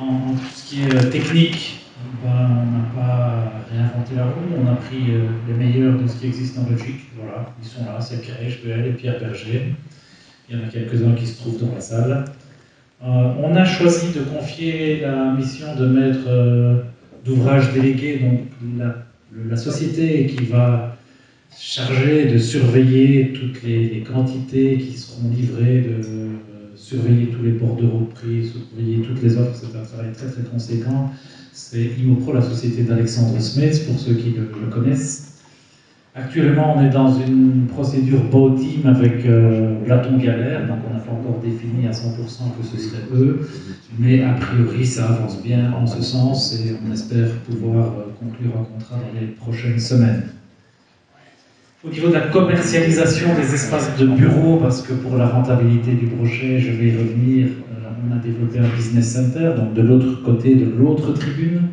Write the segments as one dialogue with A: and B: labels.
A: En, tout ce qui est technique, ben, on n'a pas réinventé la roue, on a pris les meilleurs de ce qui existe en Belgique. Voilà, ils sont là, c'est Pierre HBL et Pierre Berger. Il y en a quelques-uns qui se trouvent dans la salle. on a choisi de confier la mission de maître d'ouvrage délégué, donc la, société qui va charger de surveiller toutes les, quantités qui seront livrées, de euh, surveiller tous les bordereaux de prix, surveiller toutes les offres, c'est un travail très très conséquent. C'est Imopro, la société d'Alexandre Smith, pour ceux qui le, connaissent. Actuellement, on est dans une procédure team avec euh, Galère, donc on n'a pas encore défini à 100% que ce serait eux, mais a priori ça avance bien en ce sens et on espère pouvoir euh, conclure un contrat dans les prochaines semaines. Au niveau de la commercialisation des espaces de bureaux, parce que pour la rentabilité du projet, je vais y revenir, euh, on a développé un business center, donc de l'autre côté de l'autre tribune.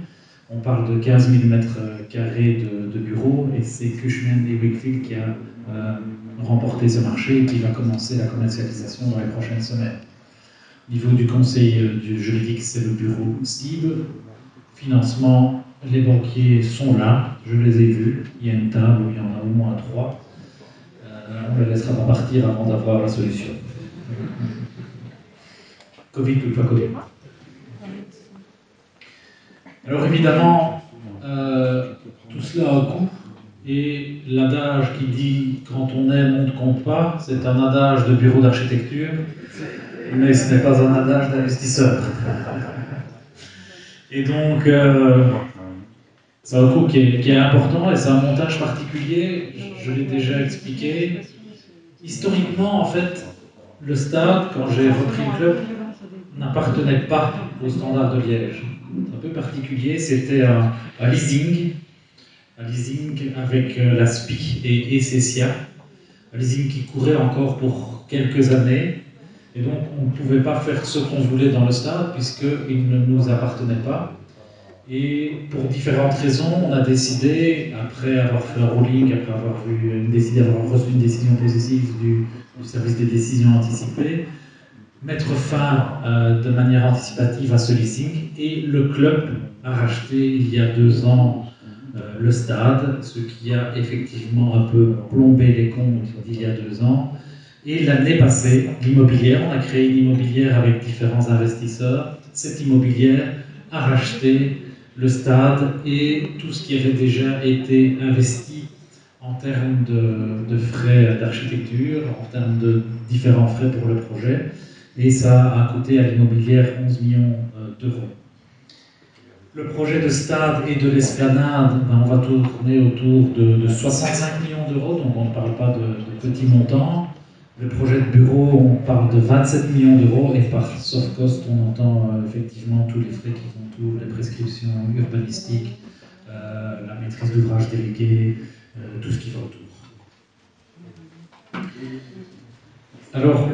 A: On parle de 15 000 mètres carrés de, bureaux et c'est Cushman et Wakefield qui a euh, remporté ce marché et qui va commencer la commercialisation dans les prochaines semaines. Au niveau du conseil euh, juridique, c'est le bureau Steve. Financement, les banquiers sont là, je les ai vus. Il y a une table où il y en a au moins trois. Euh, on les laissera pas partir avant d'avoir la solution. Covid ou pas Covid? Alors évidemment, euh, tout cela a un coût. Et l'adage qui dit quand on aime, on ne compte pas, c'est un adage de bureau d'architecture, mais ce n'est pas un adage d'investisseur. Et donc, euh, c'est un coût qui est, important et c'est un montage particulier, je, l'ai déjà expliqué. Historiquement, en fait, le stade, quand j'ai repris le club, n'appartenait pas au standard de Liège. C'est un peu particulier, c'était un, leasing, un leasing avec euh, la SPI et Essecia, un leasing qui courait encore pour quelques années. Et donc, on ne pouvait pas faire ce qu'on voulait dans le stade puisqu'il ne nous appartenait pas. Et pour différentes raisons, on a décidé, après avoir fait un rolling, après avoir vu décidé avoir reçu une décision positive du, service des décisions anticipées, mettre fin euh, de manière anticipative à ce leasing. Et le club a racheté il y a deux ans euh, le stade, ce qui a effectivement un peu plombé les comptes d'il y a deux ans. Et l'année passée, l'immobilière, on a créé une immobilière avec différents investisseurs. Cette immobilière a racheté le stade et tout ce qui avait déjà été investi en termes de, frais d'architecture, en termes de différents frais pour le projet. Et ça a coûté à l'immobilière 11 millions euh, d'euros. Le projet de stade et de l'esplanade, ben, on va tourner autour de, 65 millions d'euros, donc on ne parle pas de, de petits montants. Le projet de bureau, on parle de 27 millions d'euros et par soft cost, on entend euh, effectivement tous les frais qui entourent, les prescriptions urbanistiques, euh, la maîtrise d'ouvrage délégué, euh, tout ce qui va autour. Alors,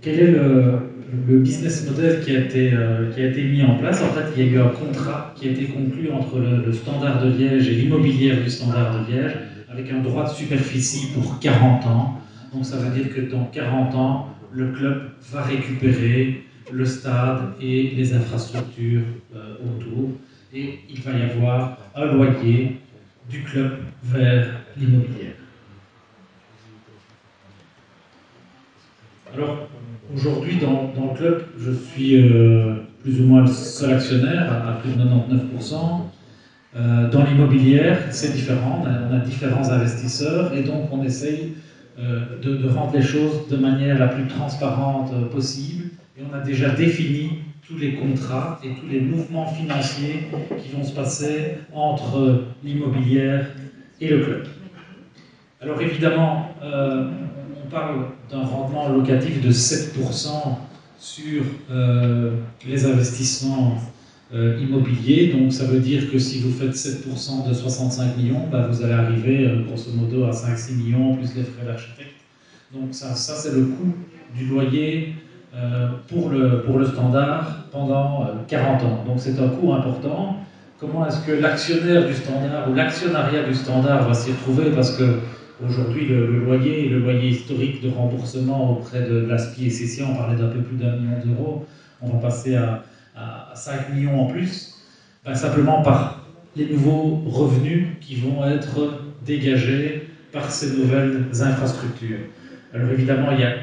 A: quel est le, business model qui a, été, qui a été mis en place? En fait, il y a eu un contrat qui a été conclu entre le, le standard de Liège et l'immobilière du standard de Liège avec un droit de superficie pour 40 ans donc ça veut dire que dans 40 ans, le club va récupérer le stade et les infrastructures euh, autour. Et il va y avoir un loyer du club vers l'immobilier. Alors, aujourd'hui, dans, le club, je suis euh, plus ou moins le seul actionnaire, à, plus de 99%. Euh, dans l'immobilière, c'est différent, on a, différents investisseurs et donc on essaye euh, de, rendre les choses de manière la plus transparente euh, possible. Et on a déjà défini tous les contrats et tous les mouvements financiers qui vont se passer entre l'immobilière et le club. Alors évidemment, euh, on parle d'un rendement locatif de 7% sur les investissements euh, immobilier. Donc ça veut dire que si vous faites 7% de 65 millions, bah, vous allez arriver euh, grosso modo à 5-6 millions plus les frais d'architecte. Donc ça, ça c'est le coût du loyer euh, pour, le, pour le standard pendant 40 ans. Donc c'est un coût important. Comment est-ce que l'actionnaire du standard ou l'actionnariat du standard va s'y retrouver? Parce que aujourd'hui, le, loyer, le loyer historique de remboursement auprès de l'ASPI et CCA, on parlait d'un peu plus d'un million d'euros. On va passer à, à à 5 millions en plus, ben, simplement par les nouveaux revenus qui vont être dégagés par ces nouvelles infrastructures. Alors évidemment, il y a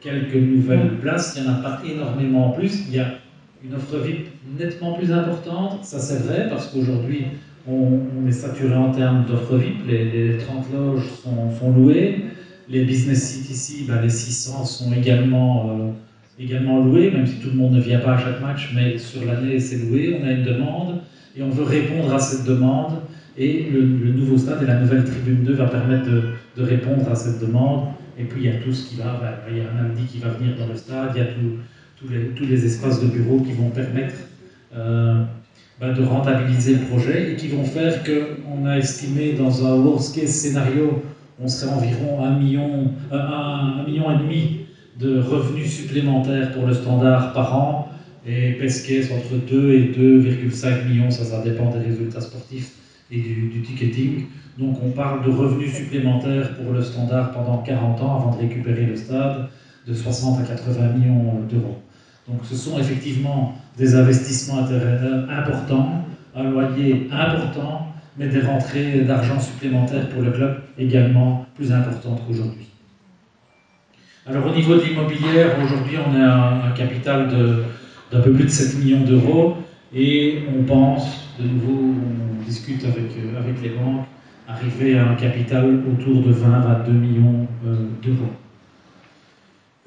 A: quelques nouvelles places, il n'y en a pas énormément en plus, il y a une offre VIP nettement plus importante, ça c'est vrai, parce qu'aujourd'hui, on, est saturé en termes d'offres VIP, les, 30 loges sont, louées, les business seats ici, ben, les 600 sont également, euh, également loués, même si tout le monde ne vient pas à chaque match, mais sur l'année c'est loué, on a une demande, et on veut répondre à cette demande, et le, nouveau stade et la nouvelle tribune 2 va permettre de, de, répondre à cette demande, et puis il y a tout ce qui va, ben, il y a un Aldi qui va venir dans le stade, il y a tous les, tous les espaces de bureaux qui vont permettre euh, ben, de rentabiliser le projet et qui vont faire qu'on a estimé dans un worst case scénario, on serait environ 1 million, euh, million et demi de revenus supplémentaires pour le standard par an et case entre 2 et 2,5 millions, ça, ça dépend des résultats sportifs et du, ticketing. Donc on parle de revenus supplémentaires pour le standard pendant 40 ans avant de récupérer le stade de 60 à 80 millions d'euros. Donc ce sont effectivement des investissements importants, un loyer important, mais des rentrées d'argent supplémentaires pour le club également plus importantes qu'aujourd'hui. Alors au niveau de l'immobilière, aujourd'hui on a un, capital d'un peu plus de 7 millions d'euros et on pense, de nouveau on discute avec, avec les banques, arriver à un capital autour de 20 à 2 millions euh, d'euros.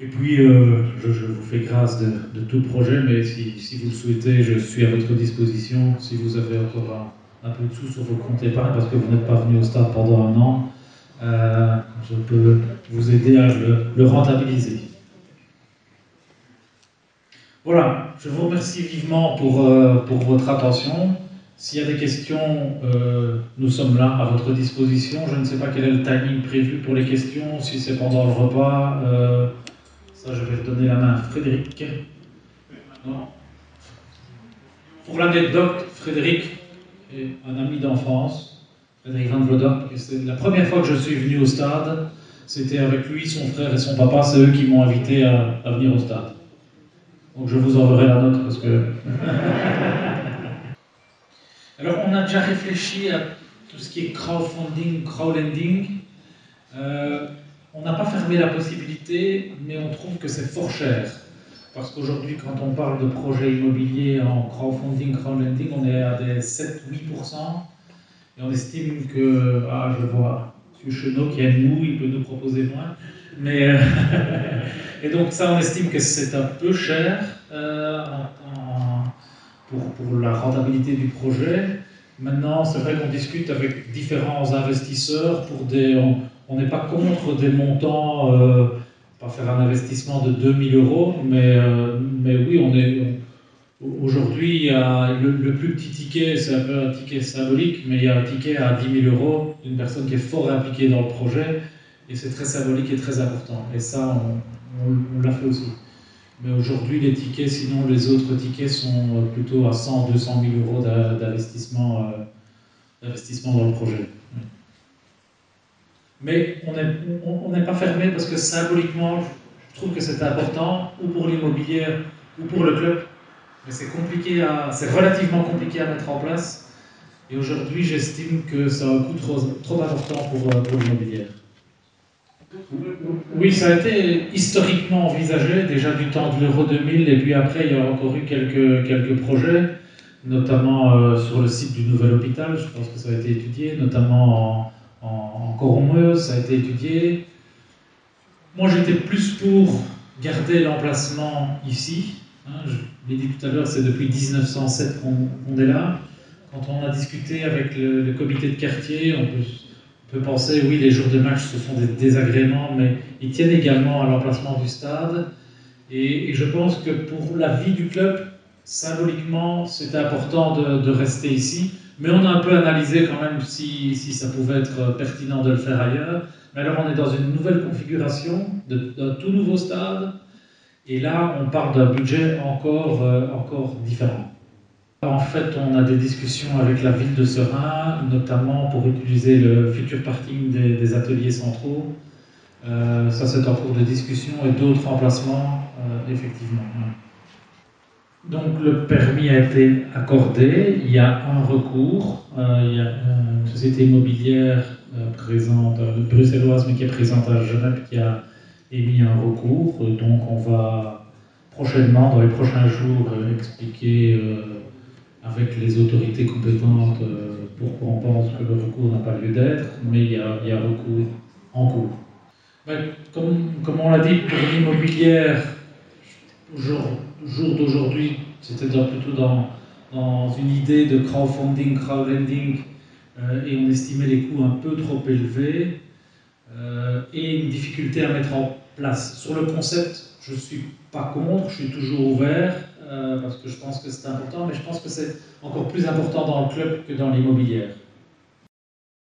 A: Et puis, euh, je, vous fais grâce de, tout projet, mais si, vous le souhaitez, je suis à votre disposition. Si vous avez encore un, peu de sous sur vos comptes épargne, parce que vous n'êtes pas venu au stade pendant un an, euh, je peux vous aider à le, rentabiliser. Voilà, je vous remercie vivement pour, euh, pour votre attention. S'il y a des questions, nous sommes là à votre disposition. Je ne sais pas quel est le timing prévu pour les questions, si c'est pendant le repas. Ça, je vais donner la main à Frédéric. Pour l'anecdote, Frédéric est un ami d'enfance, La première fois que je suis venu au stade, c'était avec lui, son frère et son papa, c'est eux qui m'ont invité à, venir au stade. Donc je vous enverrai la note parce que. Alors on a déjà réfléchi à tout ce qui est crowdfunding, crowdlending. Euh, on n'a pas fermé la possibilité, mais on trouve que c'est fort cher. Parce qu'aujourd'hui, quand on parle de projets immobiliers en crowdfunding, crowdlending, on est à des 7-8%. Et on estime que, ah, je vois M. Chenot qui a une moue, il peut nous proposer moins. Mais, euh, et donc, ça, on estime que c'est un peu cher euh, pour, pour, la rentabilité du projet. Maintenant, c'est vrai qu'on discute avec différents investisseurs pour des on n'est pas contre des montants, euh, pas faire un investissement de 2000 euros, mais, mais oui, on est. Aujourd'hui, le, plus petit ticket, c'est un peu un ticket symbolique, mais il y a un ticket à 10 000 euros d'une personne qui est fort impliquée dans le projet, et c'est très symbolique et très important. Et ça, on, l'a fait aussi. Mais aujourd'hui, les tickets, sinon les autres tickets sont plutôt à 100, 200 000 euros d'investissement euh, dans le projet. Mais on n'est pas fermé parce que symboliquement, je trouve que c'est important, ou pour l'immobilier, ou pour le club. C'est compliqué à, c'est relativement compliqué à mettre en place. Et aujourd'hui, j'estime que ça a un coût trop, important pour, euh, pour l'immobilier. Oui, ça a été historiquement envisagé, déjà du temps de l'Euro 2000, et puis après, il y a encore eu quelques, quelques projets, notamment euh, sur le site du nouvel hôpital, je pense que ça a été étudié, notamment en, mieux, ça a été étudié. Moi, j'étais plus pour garder l'emplacement ici. Hein, je l'ai dit tout à l'heure, c'est depuis 1907 qu'on est là. Quand on a discuté avec le, comité de quartier, on peut, penser, oui, les jours de match, ce sont des désagréments, mais ils tiennent également à l'emplacement du stade. Et, je pense que pour la vie du club, symboliquement, c'était important de rester ici. Mais on a un peu analysé quand même si, si ça pouvait être pertinent de le faire ailleurs. Mais alors on est dans une nouvelle configuration, d'un tout nouveau stade, et là on parle d'un budget encore, euh, encore différent. En fait, on a des discussions avec la ville de Serein, notamment pour utiliser le futur parking des, ateliers centraux. Euh, ça, c'est en cours de discussion et d'autres emplacements, euh, effectivement. donc le permis a été accordé, il y a un recours, il y a une société immobilière présente, bruxelloise, mais qui est présente à Genève, qui a émis un recours. Donc on va prochainement, dans les prochains jours, expliquer avec les autorités compétentes pourquoi on pense que le recours n'a pas lieu d'être, mais il y, a, il y a recours en cours. Comme, comme on l'a dit, pour l'immobilière, jour, jour d'aujourd'hui, c'est-à-dire plutôt dans, dans, une idée de crowdfunding, crowdlending, euh, et on estimait les coûts un peu trop élevés, euh, et une difficulté à mettre en place. Sur le concept, je ne suis pas contre, je suis toujours ouvert, euh, parce que je pense que c'est important, mais je pense que c'est encore plus important dans le club que dans l'immobilière.